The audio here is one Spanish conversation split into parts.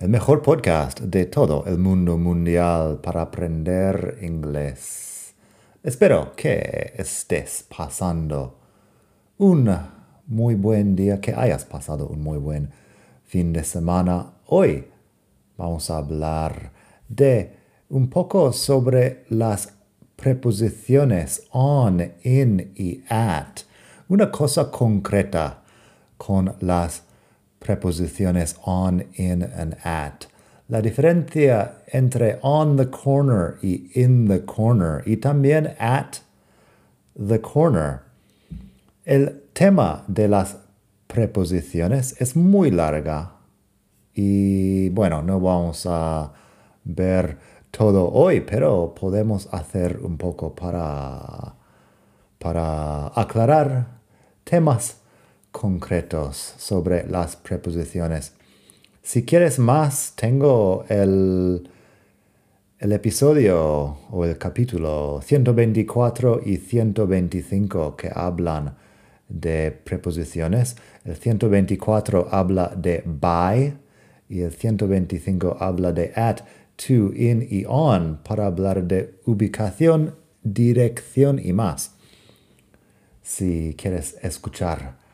el mejor podcast de todo el mundo mundial para aprender inglés. Espero que estés pasando un muy buen día, que hayas pasado un muy buen fin de semana. Hoy vamos a hablar de un poco sobre las preposiciones on, in y at. Una cosa concreta con las preposiciones on, in and at. La diferencia entre on the corner y in the corner y también at the corner. El tema de las preposiciones es muy larga y bueno, no vamos a ver todo hoy, pero podemos hacer un poco para, para aclarar temas concretos sobre las preposiciones. Si quieres más, tengo el, el episodio o el capítulo 124 y 125 que hablan de preposiciones. El 124 habla de by y el 125 habla de at, to, in y on para hablar de ubicación, dirección y más. Si quieres escuchar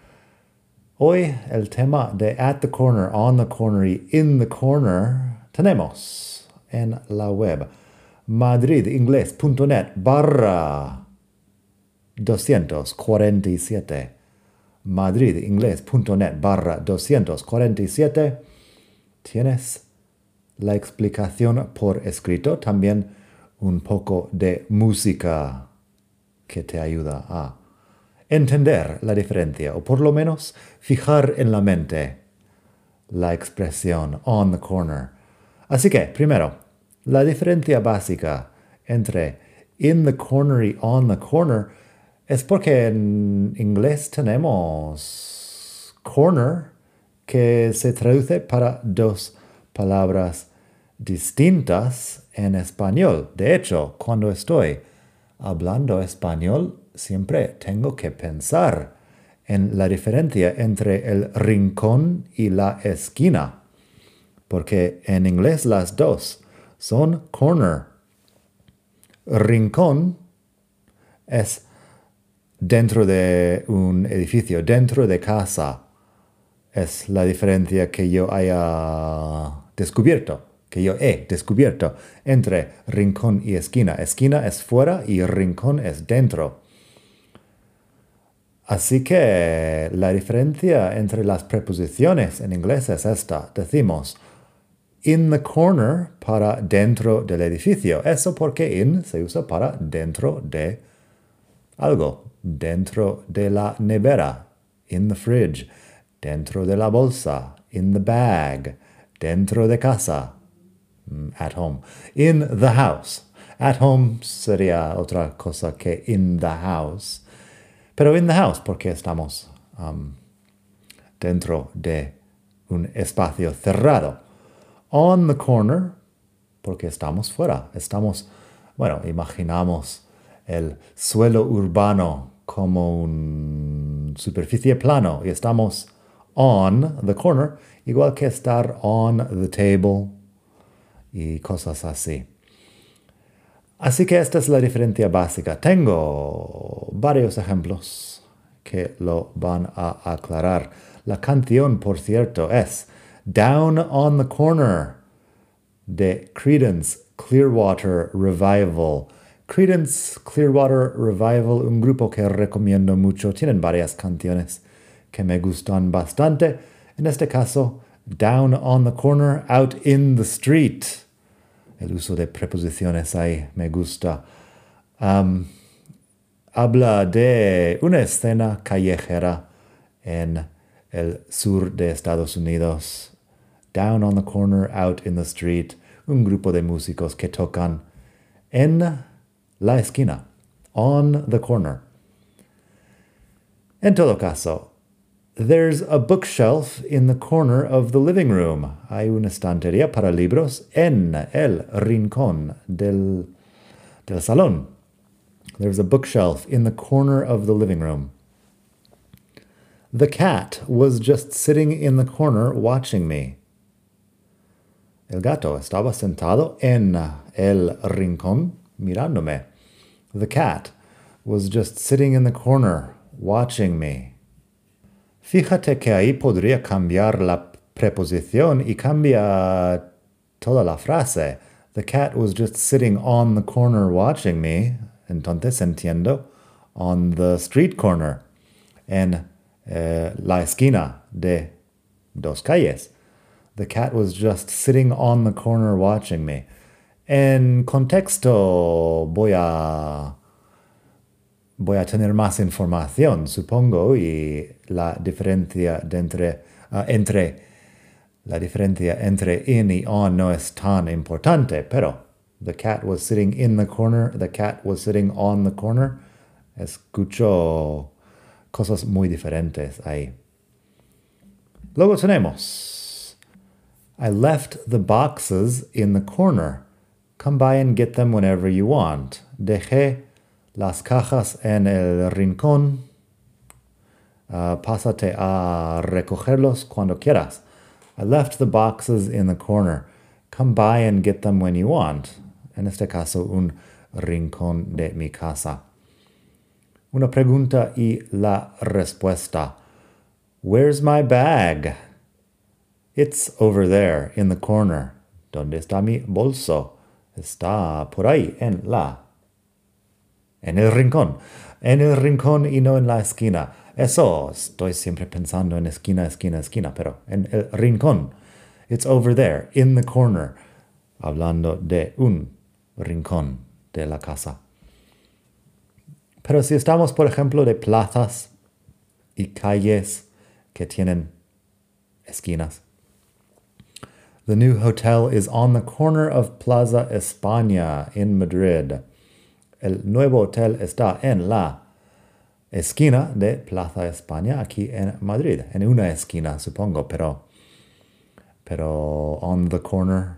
Hoy el tema de at the corner, on the corner y in the corner tenemos en la web. madridingles.net barra 247 madridingles.net barra 247 tienes la explicación por escrito, también un poco de música que te ayuda a entender la diferencia, o por lo menos fijar en la mente la expresión on the corner. Así que, primero, la diferencia básica entre in the corner y on the corner es porque en inglés tenemos corner que se traduce para dos palabras distintas en español. De hecho, cuando estoy hablando español, siempre tengo que pensar en la diferencia entre el rincón y la esquina, porque en inglés las dos son corner. Rincón es dentro de un edificio, dentro de casa. Es la diferencia que yo haya descubierto que yo he descubierto entre rincón y esquina. Esquina es fuera y rincón es dentro. Así que la diferencia entre las preposiciones en inglés es esta. Decimos in the corner para dentro del edificio. Eso porque in se usa para dentro de algo, dentro de la nevera, in the fridge, dentro de la bolsa, in the bag, dentro de casa, Mm, at home. In the house. At home sería otra cosa que in the house. Pero in the house porque estamos um, dentro de un espacio cerrado. On the corner porque estamos fuera. Estamos, bueno, imaginamos el suelo urbano como una superficie plano y estamos on the corner, igual que estar on the table y cosas así. Así que esta es la diferencia básica. Tengo varios ejemplos que lo van a aclarar. La canción, por cierto, es Down on the Corner de Credence Clearwater Revival. Credence Clearwater Revival, un grupo que recomiendo mucho. Tienen varias canciones que me gustan bastante. En este caso, Down on the Corner, Out in the Street. El uso de preposiciones ahí me gusta. habla de una escena callejera en el sur de Estados Unidos. Down on the corner, out in the street. un grupo de músicos que tocan en la esquina, on the corner. En todo caso, there's a bookshelf in the corner of the living room. Hay una estantería para libros en el rincón del, del salón. There's a bookshelf in the corner of the living room. The cat was just sitting in the corner watching me. El gato estaba sentado en el rincón mirándome. The cat was just sitting in the corner watching me. Fíjate que ahí podría cambiar la preposición y cambia toda la frase. The cat was just sitting on the corner watching me. Entonces entiendo. On the street corner. En eh, la esquina de dos calles. The cat was just sitting on the corner watching me. En contexto voy a voy a tener más información, supongo, y la diferencia de entre, uh, entre la diferencia entre in y on no es tan importante, pero the cat was sitting in the corner, the cat was sitting on the corner. Escucho cosas muy diferentes ahí. Luego tenemos I left the boxes in the corner. Come by and get them whenever you want. Dejé las cajas en el rincón. Uh, pásate a recogerlos cuando quieras. I left the boxes in the corner. Come by and get them when you want. En este caso, un rincón de mi casa. Una pregunta y la respuesta. Where's my bag? It's over there in the corner. ¿Dónde está mi bolso? Está por ahí en la en el rincón, en el rincón y no en la esquina. Eso, estoy siempre pensando en esquina, esquina, esquina, pero en el rincón. It's over there, in the corner, hablando de un rincón de la casa. Pero si estamos, por ejemplo, de plazas y calles que tienen esquinas. The new hotel is on the corner of Plaza España in Madrid. El nuevo hotel está en la esquina de Plaza España, aquí en Madrid. En una esquina, supongo, pero, pero on the corner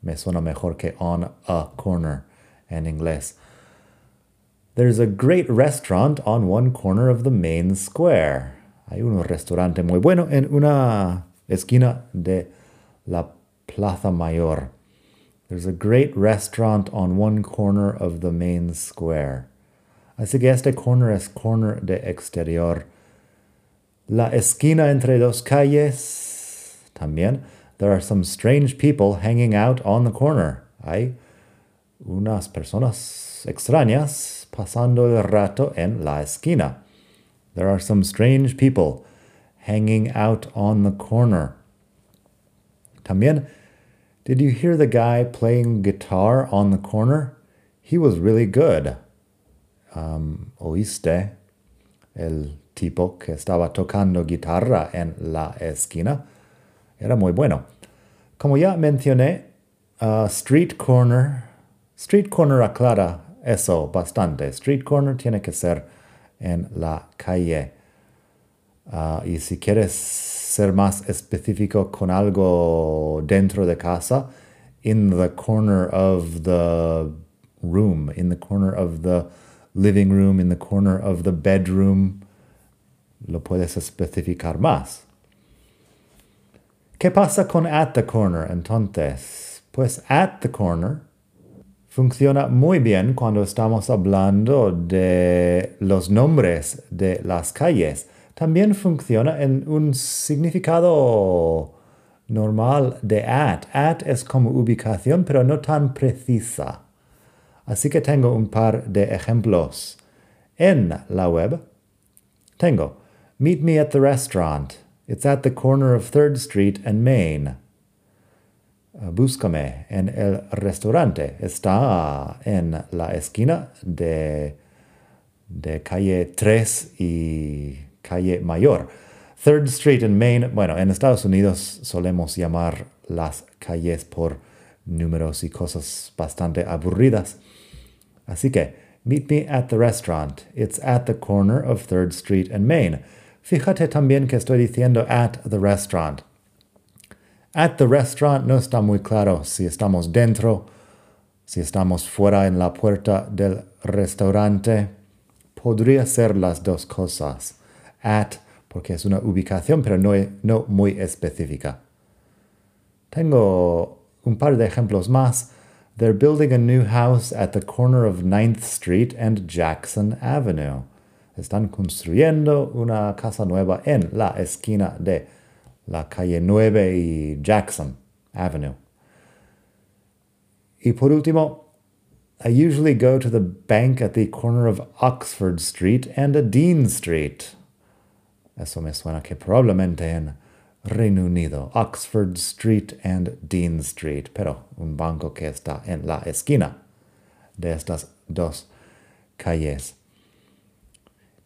me suena mejor que on a corner en inglés. There's a great restaurant on one corner of the main square. Hay un restaurante muy bueno en una esquina de la Plaza Mayor. There's a great restaurant on one corner of the main square. Así que este corner es corner de exterior. La esquina entre dos calles. También, there are some strange people hanging out on the corner. Hay unas personas extrañas pasando el rato en la esquina. There are some strange people hanging out on the corner. También, did you hear the guy playing guitar on the corner? He was really good. Um, ¿Oíste el tipo que estaba tocando guitarra en la esquina? Era muy bueno. Como ya mencioné, uh, Street Corner, Street Corner aclara eso bastante. Street Corner tiene que ser en la calle. Uh, y si quieres ser más específico con algo dentro de casa, in the corner of the room, in the corner of the living room, in the corner of the bedroom, lo puedes especificar más. ¿Qué pasa con at the corner entonces? Pues at the corner funciona muy bien cuando estamos hablando de los nombres de las calles también funciona en un significado normal de at. At es como ubicación, pero no tan precisa. Así que tengo un par de ejemplos. En la web tengo Meet me at the restaurant. It's at the corner of 3rd Street and Main. Uh, búscame en el restaurante. Está en la esquina de, de calle 3 y calle Mayor. Third Street en Main, bueno, en Estados Unidos solemos llamar las calles por números y cosas bastante aburridas. Así que, meet me at the restaurant. It's at the corner of 3rd Street and Main. Fíjate también que estoy diciendo at the restaurant. At the restaurant no está muy claro si estamos dentro, si estamos fuera en la puerta del restaurante. Podría ser las dos cosas. At, porque es una ubicación, pero no, no muy específica. Tengo un par de ejemplos más. They're building a new house at the corner of 9th Street and Jackson Avenue. Están construyendo una casa nueva en la esquina de la calle 9 y Jackson Avenue. Y por último, I usually go to the bank at the corner of Oxford Street and Dean Street. Eso me suena que probablemente en Reino Unido, Oxford Street and Dean Street, pero un banco que está en la esquina de estas dos calles.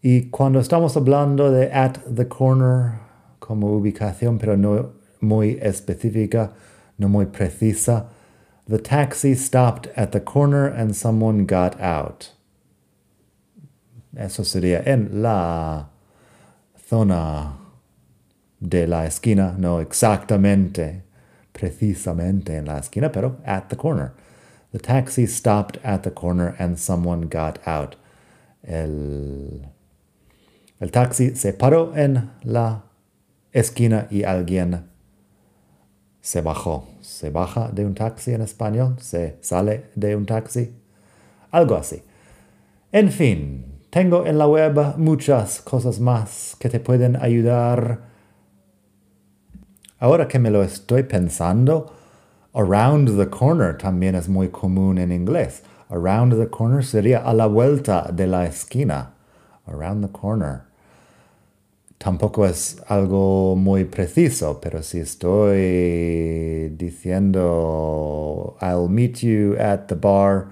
Y cuando estamos hablando de at the corner como ubicación, pero no muy específica, no muy precisa, the taxi stopped at the corner and someone got out. Eso sería en la zona de la esquina, no exactamente, precisamente en la esquina, pero at the corner. The taxi stopped at the corner and someone got out. El, el taxi se paró en la esquina y alguien se bajó. ¿Se baja de un taxi en español? ¿Se sale de un taxi? Algo así. En fin, tengo en la web muchas cosas más que te pueden ayudar Ahora que me lo estoy pensando, around the corner también es muy común en inglés. Around the corner sería a la vuelta de la esquina. Around the corner. Tampoco es algo muy preciso, pero si estoy diciendo I'll meet you at the bar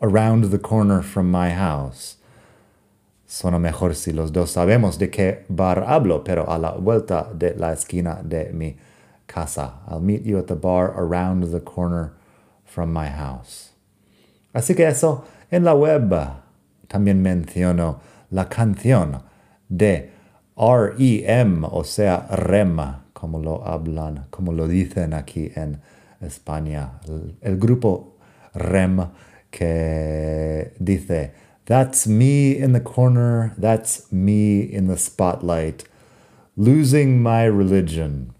around the corner from my house. Suena mejor si los dos sabemos de qué bar hablo, pero a la vuelta de la esquina de mi casa. I'll meet you at the bar around the corner from my house. Así que eso, en la web también menciono la canción de REM, o sea, REM, como lo hablan, como lo dicen aquí en España. El, el grupo REM que dice, That's me in the corner, that's me in the spotlight, losing my religion.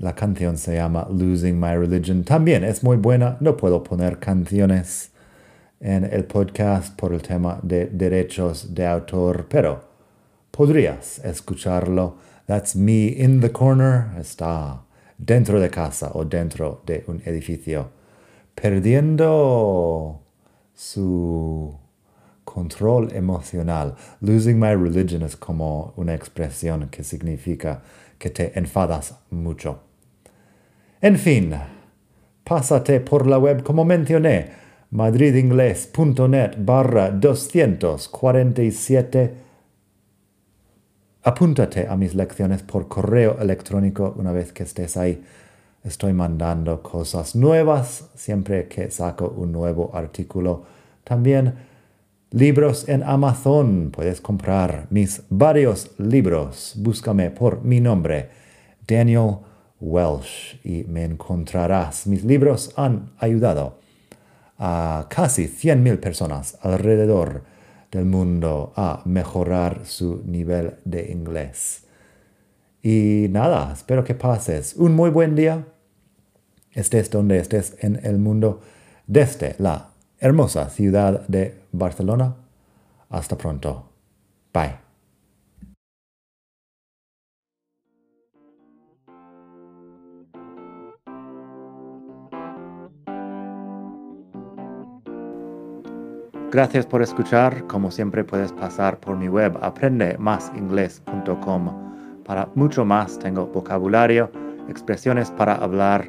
La canción se llama Losing My Religion. También es muy buena. No puedo poner canciones en el podcast por el tema de derechos de autor, pero podrías escucharlo. That's me in the corner. Está dentro de casa o dentro de un edificio. Perdiendo su control emocional. Losing my religion es como una expresión que significa que te enfadas mucho. En fin, pásate por la web como mencioné, madridingles.net barra 247. Apúntate a mis lecciones por correo electrónico una vez que estés ahí. Estoy mandando cosas nuevas siempre que saco un nuevo artículo. También libros en Amazon. Puedes comprar mis varios libros. Búscame por mi nombre, Daniel Welsh, y me encontrarás. Mis libros han ayudado a casi 100.000 personas alrededor del mundo a mejorar su nivel de inglés. Y nada, espero que pases un muy buen día, estés donde estés en el mundo, desde la hermosa ciudad de Barcelona. Hasta pronto. Bye. Gracias por escuchar. Como siempre puedes pasar por mi web aprendemasingles.com. Para mucho más tengo vocabulario, expresiones para hablar,